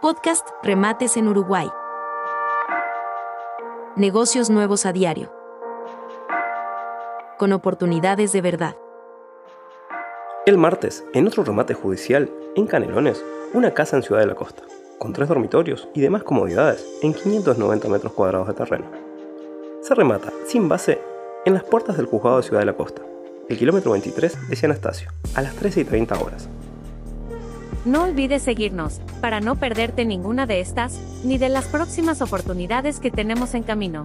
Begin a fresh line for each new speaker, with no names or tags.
Podcast Remates en Uruguay. Negocios nuevos a diario. Con oportunidades de verdad.
El martes, en otro remate judicial, en Canelones, una casa en Ciudad de la Costa, con tres dormitorios y demás comodidades en 590 metros cuadrados de terreno. Se remata, sin base, en las puertas del juzgado de Ciudad de la Costa, el kilómetro 23 de Anastasio, a las 13 y 30 horas.
No olvides seguirnos, para no perderte ninguna de estas, ni de las próximas oportunidades que tenemos en camino.